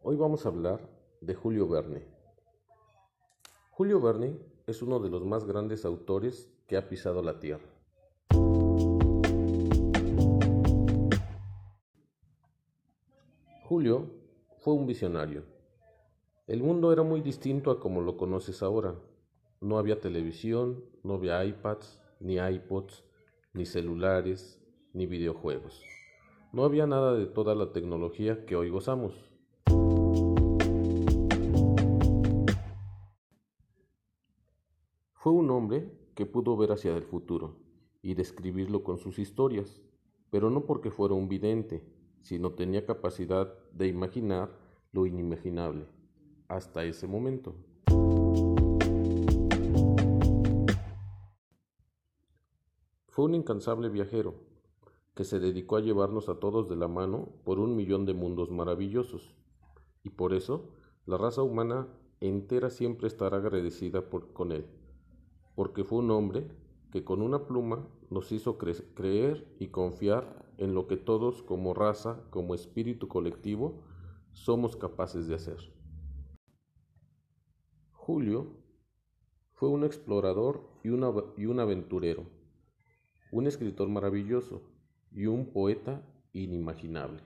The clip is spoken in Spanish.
Hoy vamos a hablar de Julio Verne. Julio Verne es uno de los más grandes autores que ha pisado la tierra. Julio fue un visionario. El mundo era muy distinto a como lo conoces ahora. No había televisión, no había iPads, ni iPods, ni celulares, ni videojuegos. No había nada de toda la tecnología que hoy gozamos. Fue un hombre que pudo ver hacia el futuro y describirlo con sus historias, pero no porque fuera un vidente, sino tenía capacidad de imaginar lo inimaginable hasta ese momento. Fue un incansable viajero que se dedicó a llevarnos a todos de la mano por un millón de mundos maravillosos. Y por eso la raza humana entera siempre estará agradecida con él, porque fue un hombre que con una pluma nos hizo creer y confiar en lo que todos como raza, como espíritu colectivo, somos capaces de hacer. Julio fue un explorador y, un aventurero un escritor maravilloso y un poeta inimaginable.